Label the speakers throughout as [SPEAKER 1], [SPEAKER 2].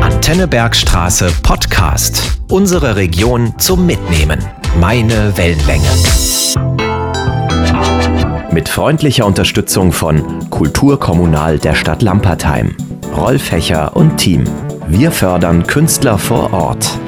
[SPEAKER 1] Antennebergstraße Podcast. Unsere Region zum Mitnehmen. Meine Wellenlänge. Mit freundlicher Unterstützung von Kulturkommunal der Stadt Lampertheim, Rolf Hecher und Team. Wir fördern Künstler vor Ort.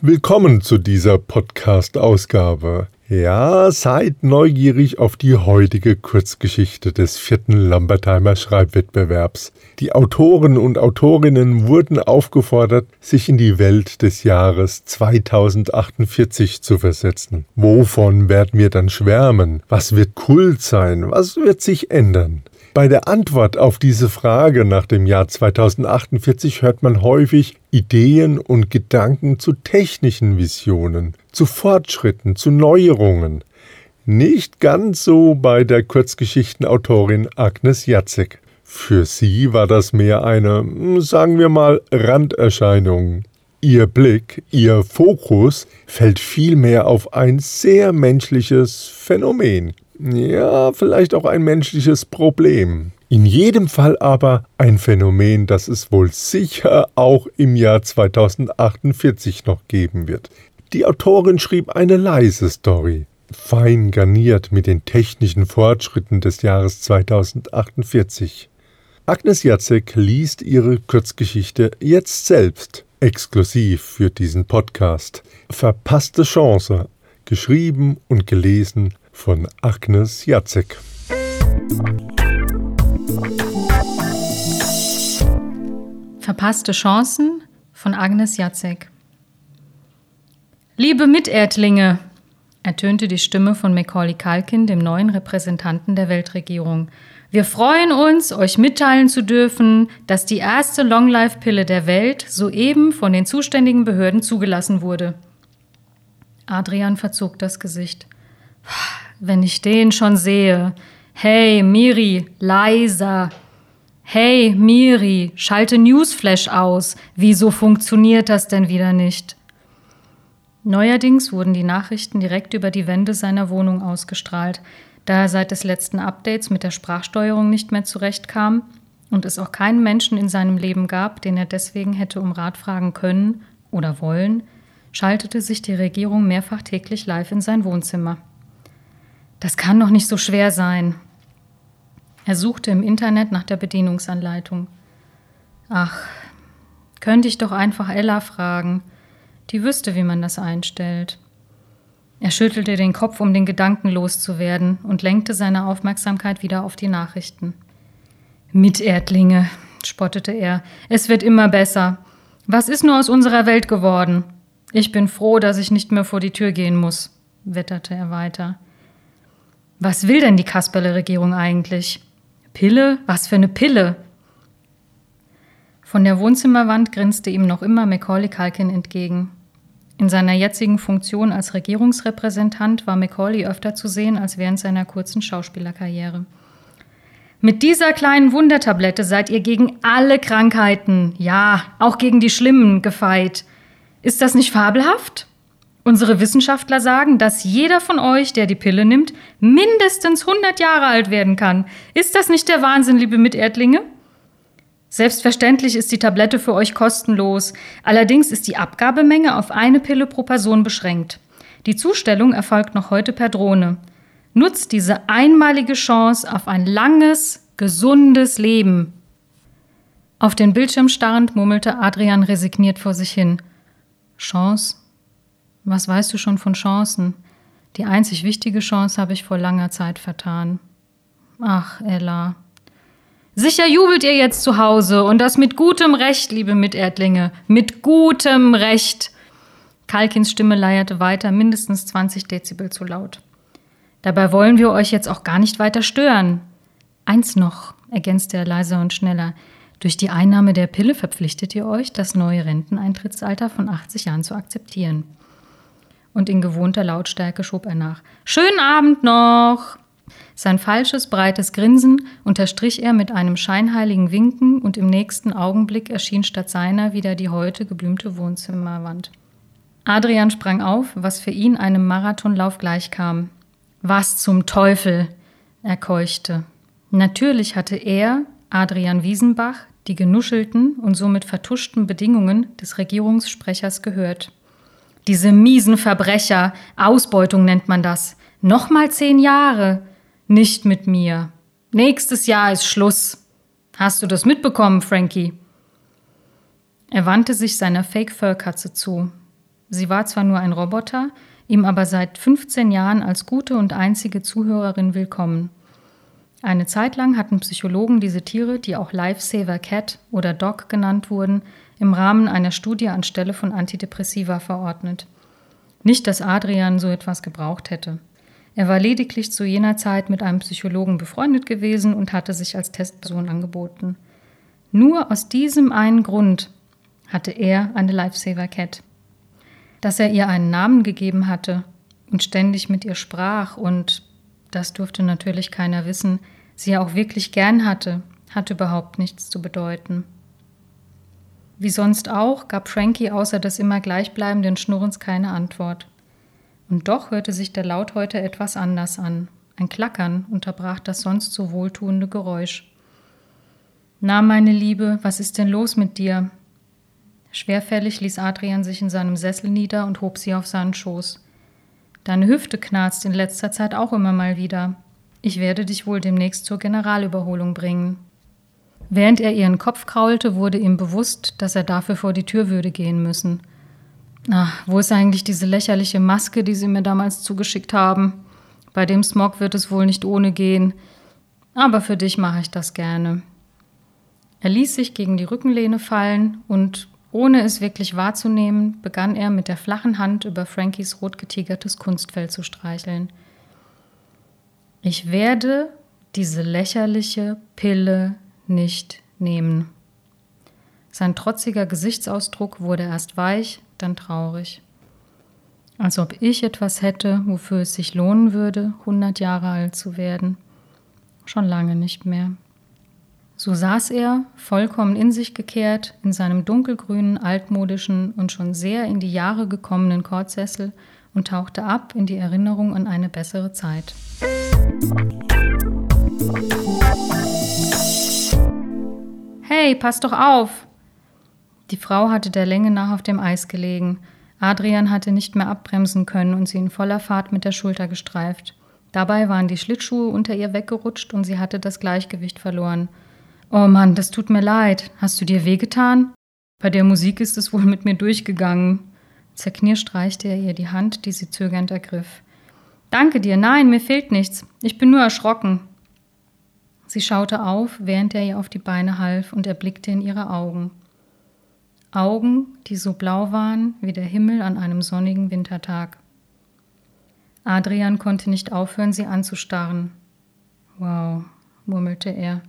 [SPEAKER 2] Willkommen zu dieser Podcast-Ausgabe. Ja, seid neugierig auf die heutige Kurzgeschichte des vierten Lambertheimer Schreibwettbewerbs. Die Autoren und Autorinnen wurden aufgefordert, sich in die Welt des Jahres 2048 zu versetzen. Wovon werden wir dann schwärmen? Was wird Kult sein? Was wird sich ändern? Bei der Antwort auf diese Frage nach dem Jahr 2048 hört man häufig Ideen und Gedanken zu technischen Visionen, zu Fortschritten, zu Neuerungen. Nicht ganz so bei der Kurzgeschichtenautorin Agnes Jacek. Für sie war das mehr eine, sagen wir mal, Randerscheinung. Ihr Blick, ihr Fokus fällt vielmehr auf ein sehr menschliches Phänomen, ja, vielleicht auch ein menschliches Problem. In jedem Fall aber ein Phänomen, das es wohl sicher auch im Jahr 2048 noch geben wird. Die Autorin schrieb eine leise Story, fein garniert mit den technischen Fortschritten des Jahres 2048. Agnes Jacek liest ihre Kurzgeschichte jetzt selbst, exklusiv für diesen Podcast. Verpasste Chance, geschrieben und gelesen von Agnes Jacek.
[SPEAKER 3] Verpasste Chancen von Agnes Jacek. Liebe Miterdlinge, ertönte die Stimme von Macaulay Culkin, dem neuen Repräsentanten der Weltregierung. Wir freuen uns, euch mitteilen zu dürfen, dass die erste Long-Life-Pille der Welt soeben von den zuständigen Behörden zugelassen wurde. Adrian verzog das Gesicht. Wenn ich den schon sehe. Hey, Miri, leiser. Hey, Miri, schalte Newsflash aus. Wieso funktioniert das denn wieder nicht? Neuerdings wurden die Nachrichten direkt über die Wände seiner Wohnung ausgestrahlt, da er seit des letzten Updates mit der Sprachsteuerung nicht mehr zurechtkam und es auch keinen Menschen in seinem Leben gab, den er deswegen hätte um Rat fragen können oder wollen, schaltete sich die Regierung mehrfach täglich live in sein Wohnzimmer. Das kann doch nicht so schwer sein. Er suchte im Internet nach der Bedienungsanleitung. Ach, könnte ich doch einfach Ella fragen. Die wüsste, wie man das einstellt. Er schüttelte den Kopf, um den Gedanken loszuwerden, und lenkte seine Aufmerksamkeit wieder auf die Nachrichten. Miterdlinge, spottete er, es wird immer besser. Was ist nur aus unserer Welt geworden? Ich bin froh, dass ich nicht mehr vor die Tür gehen muss, wetterte er weiter. Was will denn die Kasperle-Regierung eigentlich? Pille? Was für eine Pille? Von der Wohnzimmerwand grinste ihm noch immer Macaulay Culkin entgegen. In seiner jetzigen Funktion als Regierungsrepräsentant war Macaulay öfter zu sehen als während seiner kurzen Schauspielerkarriere. Mit dieser kleinen Wundertablette seid ihr gegen alle Krankheiten, ja, auch gegen die schlimmen, gefeit. Ist das nicht fabelhaft? Unsere Wissenschaftler sagen, dass jeder von euch, der die Pille nimmt, mindestens 100 Jahre alt werden kann. Ist das nicht der Wahnsinn, liebe Miterdlinge? Selbstverständlich ist die Tablette für euch kostenlos. Allerdings ist die Abgabemenge auf eine Pille pro Person beschränkt. Die Zustellung erfolgt noch heute per Drohne. Nutzt diese einmalige Chance auf ein langes, gesundes Leben. Auf den Bildschirm starrend murmelte Adrian resigniert vor sich hin. Chance? Was weißt du schon von Chancen? Die einzig wichtige Chance habe ich vor langer Zeit vertan. Ach, Ella. Sicher jubelt ihr jetzt zu Hause und das mit gutem Recht, liebe Miterdlinge. Mit gutem Recht. Kalkins Stimme leierte weiter, mindestens 20 Dezibel zu laut. Dabei wollen wir euch jetzt auch gar nicht weiter stören. Eins noch, ergänzte er leiser und schneller. Durch die Einnahme der Pille verpflichtet ihr euch, das neue Renteneintrittsalter von 80 Jahren zu akzeptieren und in gewohnter Lautstärke schob er nach. Schönen Abend noch! Sein falsches, breites Grinsen unterstrich er mit einem scheinheiligen Winken und im nächsten Augenblick erschien statt seiner wieder die heute geblümte Wohnzimmerwand. Adrian sprang auf, was für ihn einem Marathonlauf gleichkam. Was zum Teufel! er keuchte. Natürlich hatte er, Adrian Wiesenbach, die genuschelten und somit vertuschten Bedingungen des Regierungssprechers gehört. Diese miesen Verbrecher, Ausbeutung nennt man das. Nochmal zehn Jahre. Nicht mit mir. Nächstes Jahr ist Schluss. Hast du das mitbekommen, Frankie? Er wandte sich seiner Fake-Fur-Katze zu. Sie war zwar nur ein Roboter, ihm aber seit 15 Jahren als gute und einzige Zuhörerin willkommen. Eine Zeit lang hatten Psychologen diese Tiere, die auch Lifesaver Cat oder Dog genannt wurden, im Rahmen einer Studie anstelle von Antidepressiva verordnet. Nicht, dass Adrian so etwas gebraucht hätte. Er war lediglich zu jener Zeit mit einem Psychologen befreundet gewesen und hatte sich als Testperson angeboten. Nur aus diesem einen Grund hatte er eine Lifesaver Cat. Dass er ihr einen Namen gegeben hatte und ständig mit ihr sprach und, das durfte natürlich keiner wissen, sie auch wirklich gern hatte, hatte überhaupt nichts zu bedeuten. Wie sonst auch gab Frankie außer des immer gleichbleibenden Schnurrens keine Antwort. Und doch hörte sich der Laut heute etwas anders an. Ein Klackern unterbrach das sonst so wohltuende Geräusch. Na, meine Liebe, was ist denn los mit dir? Schwerfällig ließ Adrian sich in seinem Sessel nieder und hob sie auf seinen Schoß. Deine Hüfte knarzt in letzter Zeit auch immer mal wieder. Ich werde dich wohl demnächst zur Generalüberholung bringen. Während er ihren Kopf kraulte, wurde ihm bewusst, dass er dafür vor die Tür würde gehen müssen. Ach, wo ist eigentlich diese lächerliche Maske, die sie mir damals zugeschickt haben? Bei dem Smog wird es wohl nicht ohne gehen. Aber für dich mache ich das gerne. Er ließ sich gegen die Rückenlehne fallen und, ohne es wirklich wahrzunehmen, begann er mit der flachen Hand über Frankies rotgetigertes Kunstfell zu streicheln. Ich werde diese lächerliche Pille nicht nehmen. Sein trotziger Gesichtsausdruck wurde erst weich, dann traurig. Als ob ich etwas hätte, wofür es sich lohnen würde, hundert Jahre alt zu werden. Schon lange nicht mehr. So saß er, vollkommen in sich gekehrt, in seinem dunkelgrünen, altmodischen und schon sehr in die Jahre gekommenen Kordsessel und tauchte ab in die Erinnerung an eine bessere Zeit. Hey, pass doch auf! Die Frau hatte der Länge nach auf dem Eis gelegen. Adrian hatte nicht mehr abbremsen können und sie in voller Fahrt mit der Schulter gestreift. Dabei waren die Schlittschuhe unter ihr weggerutscht und sie hatte das Gleichgewicht verloren. Oh Mann, das tut mir leid. Hast du dir wehgetan? Bei der Musik ist es wohl mit mir durchgegangen. Zerknirscht reichte er ihr die Hand, die sie zögernd ergriff. Danke dir, nein, mir fehlt nichts. Ich bin nur erschrocken. Sie schaute auf, während er ihr auf die Beine half, und er blickte in ihre Augen. Augen, die so blau waren wie der Himmel an einem sonnigen Wintertag. Adrian konnte nicht aufhören, sie anzustarren. Wow, murmelte er.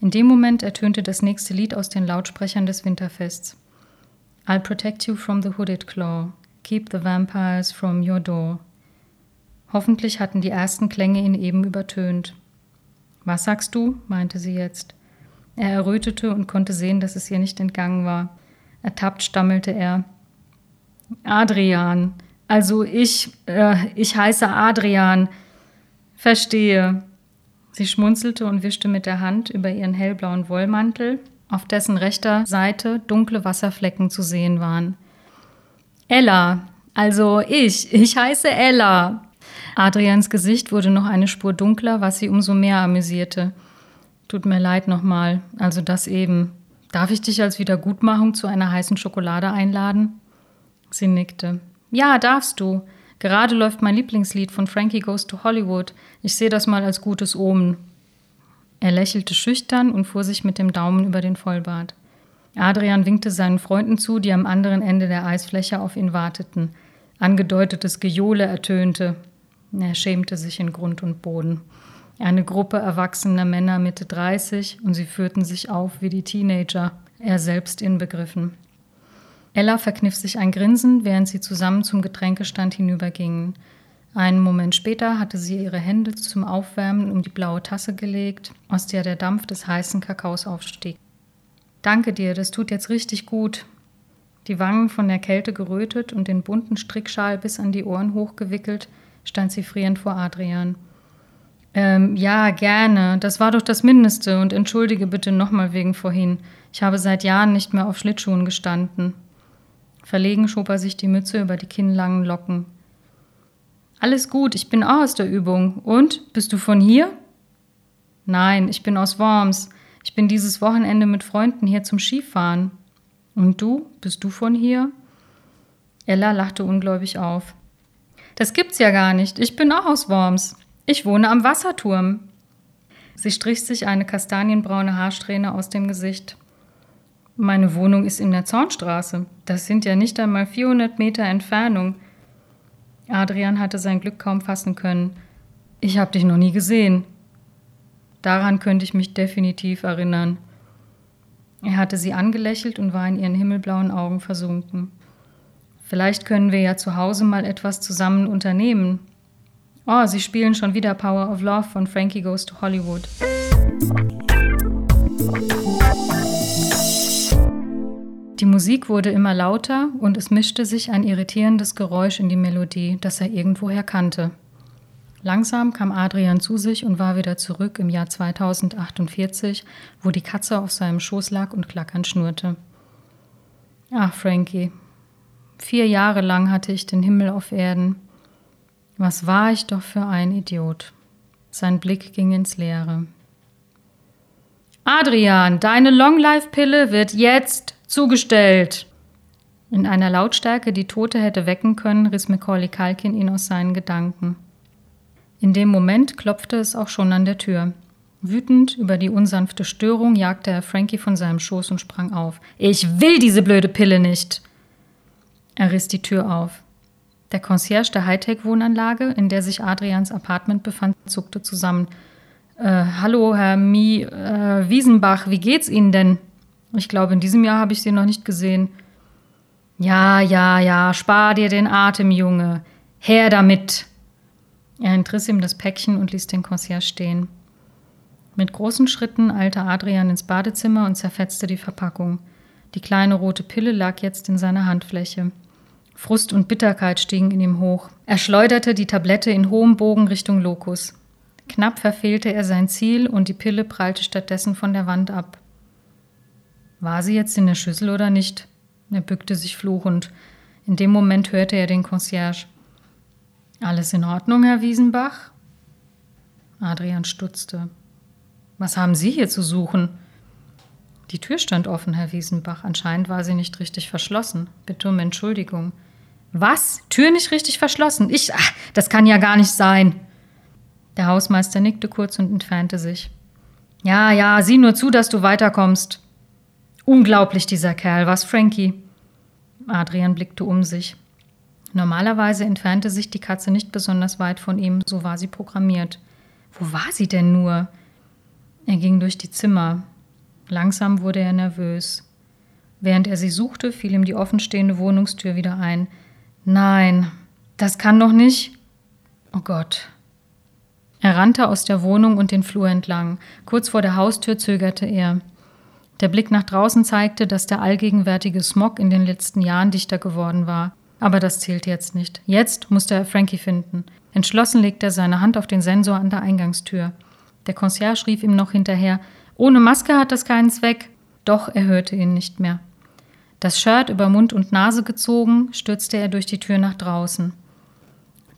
[SPEAKER 3] In dem Moment ertönte das nächste Lied aus den Lautsprechern des Winterfests. I'll protect you from the hooded claw. Keep the vampires from your door. Hoffentlich hatten die ersten Klänge ihn eben übertönt. Was sagst du? meinte sie jetzt. Er errötete und konnte sehen, dass es ihr nicht entgangen war. Ertappt stammelte er. Adrian. Also ich, äh, ich heiße Adrian. Verstehe. Sie schmunzelte und wischte mit der Hand über ihren hellblauen Wollmantel, auf dessen rechter Seite dunkle Wasserflecken zu sehen waren. Ella. Also ich. Ich heiße Ella. Adrians Gesicht wurde noch eine Spur dunkler, was sie umso mehr amüsierte. Tut mir leid nochmal, also das eben. Darf ich dich als Wiedergutmachung zu einer heißen Schokolade einladen? Sie nickte. Ja, darfst du. Gerade läuft mein Lieblingslied von Frankie Goes to Hollywood. Ich sehe das mal als gutes Omen. Er lächelte schüchtern und fuhr sich mit dem Daumen über den Vollbart. Adrian winkte seinen Freunden zu, die am anderen Ende der Eisfläche auf ihn warteten. Angedeutetes Gejohle ertönte. Er schämte sich in Grund und Boden. Eine Gruppe erwachsener Männer Mitte 30 und sie führten sich auf wie die Teenager, er selbst inbegriffen. Ella verkniff sich ein Grinsen, während sie zusammen zum Getränkestand hinübergingen. Einen Moment später hatte sie ihre Hände zum Aufwärmen um die blaue Tasse gelegt, aus der der Dampf des heißen Kakaos aufstieg. Danke dir, das tut jetzt richtig gut. Die Wangen von der Kälte gerötet und den bunten Strickschal bis an die Ohren hochgewickelt, stand sie frierend vor Adrian. Ähm, ja, gerne. Das war doch das Mindeste und entschuldige bitte nochmal wegen vorhin. Ich habe seit Jahren nicht mehr auf Schlittschuhen gestanden. Verlegen schob er sich die Mütze über die kinnlangen Locken. Alles gut, ich bin auch aus der Übung. Und? Bist du von hier? Nein, ich bin aus Worms. Ich bin dieses Wochenende mit Freunden hier zum Skifahren. Und du? Bist du von hier? Ella lachte ungläubig auf. Das gibt's ja gar nicht. Ich bin auch aus Worms. Ich wohne am Wasserturm. Sie strich sich eine kastanienbraune Haarsträhne aus dem Gesicht. Meine Wohnung ist in der Zornstraße. Das sind ja nicht einmal 400 Meter Entfernung. Adrian hatte sein Glück kaum fassen können. Ich habe dich noch nie gesehen. Daran könnte ich mich definitiv erinnern. Er hatte sie angelächelt und war in ihren himmelblauen Augen versunken. Vielleicht können wir ja zu Hause mal etwas zusammen unternehmen. Oh, sie spielen schon wieder Power of Love von Frankie Goes to Hollywood. Die Musik wurde immer lauter und es mischte sich ein irritierendes Geräusch in die Melodie, das er irgendwoher kannte. Langsam kam Adrian zu sich und war wieder zurück im Jahr 2048, wo die Katze auf seinem Schoß lag und klackernd schnurrte. Ach, Frankie. Vier Jahre lang hatte ich den Himmel auf Erden. Was war ich doch für ein Idiot. Sein Blick ging ins Leere. Adrian, deine Long-Life-Pille wird jetzt zugestellt. In einer Lautstärke, die Tote hätte wecken können, riss Macaulay Culkin ihn aus seinen Gedanken. In dem Moment klopfte es auch schon an der Tür. Wütend über die unsanfte Störung jagte er Frankie von seinem Schoß und sprang auf. Ich will diese blöde Pille nicht! Er riss die Tür auf. Der Concierge der Hightech-Wohnanlage, in der sich Adrians Apartment befand, zuckte zusammen. Äh, hallo, Herr Mi äh, Wiesenbach, wie geht's Ihnen denn? Ich glaube, in diesem Jahr habe ich Sie noch nicht gesehen. Ja, ja, ja, spar dir den Atem, Junge. Her damit! Er entriss ihm das Päckchen und ließ den Concierge stehen. Mit großen Schritten eilte Adrian ins Badezimmer und zerfetzte die Verpackung. Die kleine rote Pille lag jetzt in seiner Handfläche. Frust und Bitterkeit stiegen in ihm hoch. Er schleuderte die Tablette in hohem Bogen Richtung Lokus. Knapp verfehlte er sein Ziel und die Pille prallte stattdessen von der Wand ab. War sie jetzt in der Schüssel oder nicht? Er bückte sich fluchend. In dem Moment hörte er den Concierge. Alles in Ordnung, Herr Wiesenbach? Adrian stutzte. Was haben Sie hier zu suchen? Die Tür stand offen, Herr Wiesenbach. Anscheinend war sie nicht richtig verschlossen. Bitte um Entschuldigung. Was? Tür nicht richtig verschlossen? Ich. Ach, das kann ja gar nicht sein. Der Hausmeister nickte kurz und entfernte sich. Ja, ja, sieh nur zu, dass du weiterkommst. Unglaublich, dieser Kerl, was, Frankie? Adrian blickte um sich. Normalerweise entfernte sich die Katze nicht besonders weit von ihm, so war sie programmiert. Wo war sie denn nur? Er ging durch die Zimmer. Langsam wurde er nervös. Während er sie suchte, fiel ihm die offenstehende Wohnungstür wieder ein. Nein, das kann doch nicht. Oh Gott. Er rannte aus der Wohnung und den Flur entlang. Kurz vor der Haustür zögerte er. Der Blick nach draußen zeigte, dass der allgegenwärtige Smog in den letzten Jahren dichter geworden war. Aber das zählt jetzt nicht. Jetzt musste er Frankie finden. Entschlossen legte er seine Hand auf den Sensor an der Eingangstür. Der Concierge rief ihm noch hinterher: Ohne Maske hat das keinen Zweck. Doch er hörte ihn nicht mehr. Das Shirt über Mund und Nase gezogen, stürzte er durch die Tür nach draußen.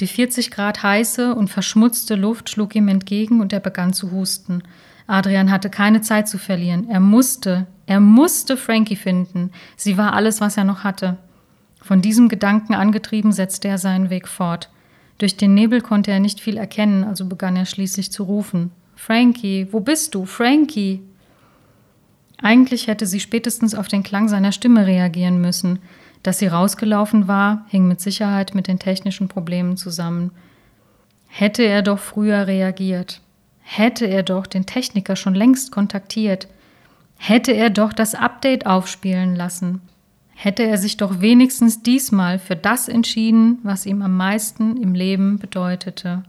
[SPEAKER 3] Die 40 Grad heiße und verschmutzte Luft schlug ihm entgegen und er begann zu husten. Adrian hatte keine Zeit zu verlieren. Er musste, er musste Frankie finden. Sie war alles, was er noch hatte. Von diesem Gedanken angetrieben setzte er seinen Weg fort. Durch den Nebel konnte er nicht viel erkennen, also begann er schließlich zu rufen. Frankie, wo bist du? Frankie! Eigentlich hätte sie spätestens auf den Klang seiner Stimme reagieren müssen. Dass sie rausgelaufen war, hing mit Sicherheit mit den technischen Problemen zusammen. Hätte er doch früher reagiert. Hätte er doch den Techniker schon längst kontaktiert. Hätte er doch das Update aufspielen lassen. Hätte er sich doch wenigstens diesmal für das entschieden, was ihm am meisten im Leben bedeutete.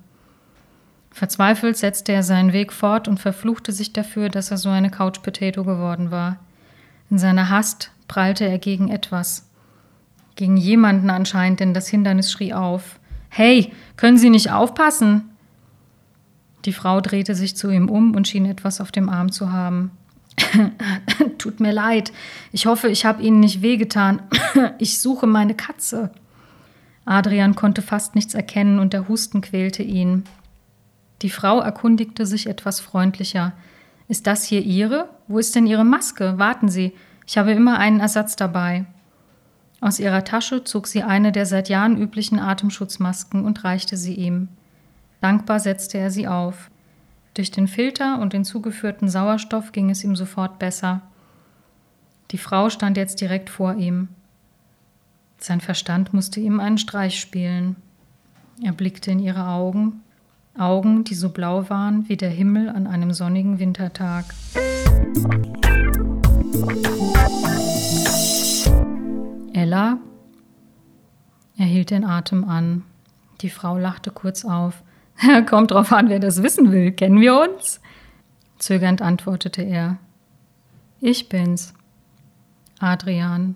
[SPEAKER 3] Verzweifelt setzte er seinen Weg fort und verfluchte sich dafür, dass er so eine Couch Potato geworden war. In seiner Hast prallte er gegen etwas. Gegen jemanden anscheinend, denn das Hindernis schrie auf. Hey, können Sie nicht aufpassen? Die Frau drehte sich zu ihm um und schien etwas auf dem Arm zu haben. Tut mir leid. Ich hoffe, ich habe Ihnen nicht wehgetan. ich suche meine Katze. Adrian konnte fast nichts erkennen und der Husten quälte ihn. Die Frau erkundigte sich etwas freundlicher. Ist das hier Ihre? Wo ist denn Ihre Maske? Warten Sie, ich habe immer einen Ersatz dabei. Aus ihrer Tasche zog sie eine der seit Jahren üblichen Atemschutzmasken und reichte sie ihm. Dankbar setzte er sie auf. Durch den Filter und den zugeführten Sauerstoff ging es ihm sofort besser. Die Frau stand jetzt direkt vor ihm. Sein Verstand musste ihm einen Streich spielen. Er blickte in ihre Augen, Augen, die so blau waren wie der Himmel an einem sonnigen Wintertag. Ella? Er hielt den Atem an. Die Frau lachte kurz auf. Kommt drauf an, wer das wissen will. Kennen wir uns? Zögernd antwortete er. Ich bin's. Adrian.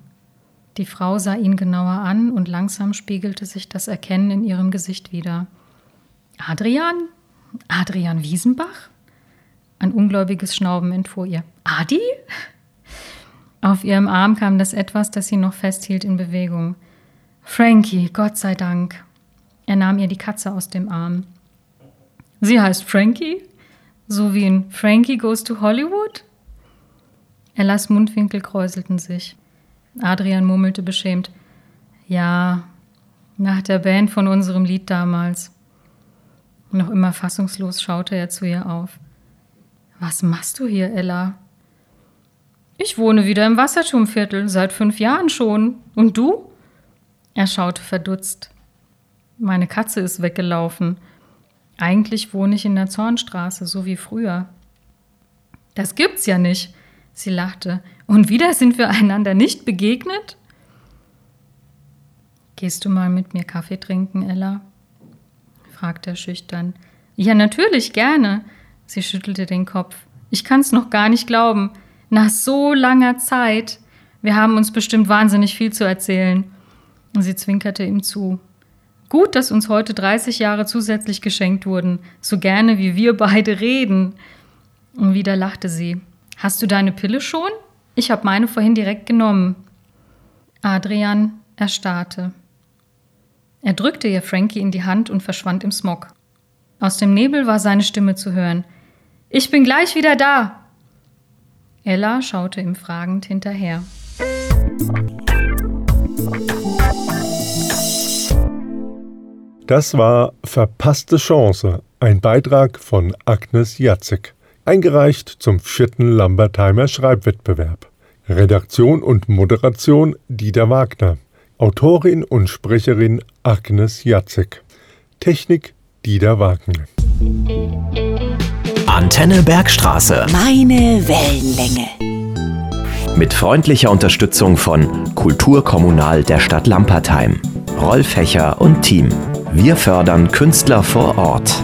[SPEAKER 3] Die Frau sah ihn genauer an und langsam spiegelte sich das Erkennen in ihrem Gesicht wieder. Adrian? Adrian Wiesenbach? Ein ungläubiges Schnauben entfuhr ihr. Adi? Auf ihrem Arm kam das etwas, das sie noch festhielt, in Bewegung. Frankie, Gott sei Dank. Er nahm ihr die Katze aus dem Arm. Sie heißt Frankie? So wie in Frankie Goes to Hollywood? Ellas Mundwinkel kräuselten sich. Adrian murmelte beschämt. Ja, nach der Band von unserem Lied damals. Noch immer fassungslos schaute er zu ihr auf. Was machst du hier, Ella? Ich wohne wieder im Wasserturmviertel, seit fünf Jahren schon. Und du? Er schaute verdutzt. Meine Katze ist weggelaufen. Eigentlich wohne ich in der Zornstraße, so wie früher. Das gibt's ja nicht, sie lachte. Und wieder sind wir einander nicht begegnet? Gehst du mal mit mir Kaffee trinken, Ella? Fragte er schüchtern. Ja, natürlich, gerne. Sie schüttelte den Kopf. Ich kann's noch gar nicht glauben. Nach so langer Zeit. Wir haben uns bestimmt wahnsinnig viel zu erzählen. Sie zwinkerte ihm zu. Gut, dass uns heute 30 Jahre zusätzlich geschenkt wurden, so gerne wie wir beide reden. Und wieder lachte sie. Hast du deine Pille schon? Ich habe meine vorhin direkt genommen. Adrian erstarrte. Er drückte ihr Frankie in die Hand und verschwand im Smog. Aus dem Nebel war seine Stimme zu hören. Ich bin gleich wieder da. Ella schaute ihm fragend hinterher.
[SPEAKER 2] Das war Verpasste Chance, ein Beitrag von Agnes Jatzek, eingereicht zum vierten Lambertheimer Schreibwettbewerb. Redaktion und Moderation Dieter Wagner. Autorin und Sprecherin Agnes Jatzek. Technik Dieter Wagner.
[SPEAKER 1] Antenne Bergstraße.
[SPEAKER 4] Meine Wellenlänge.
[SPEAKER 1] Mit freundlicher Unterstützung von Kulturkommunal der Stadt Lampertheim, Rolf Hecher und Team. Wir fördern Künstler vor Ort.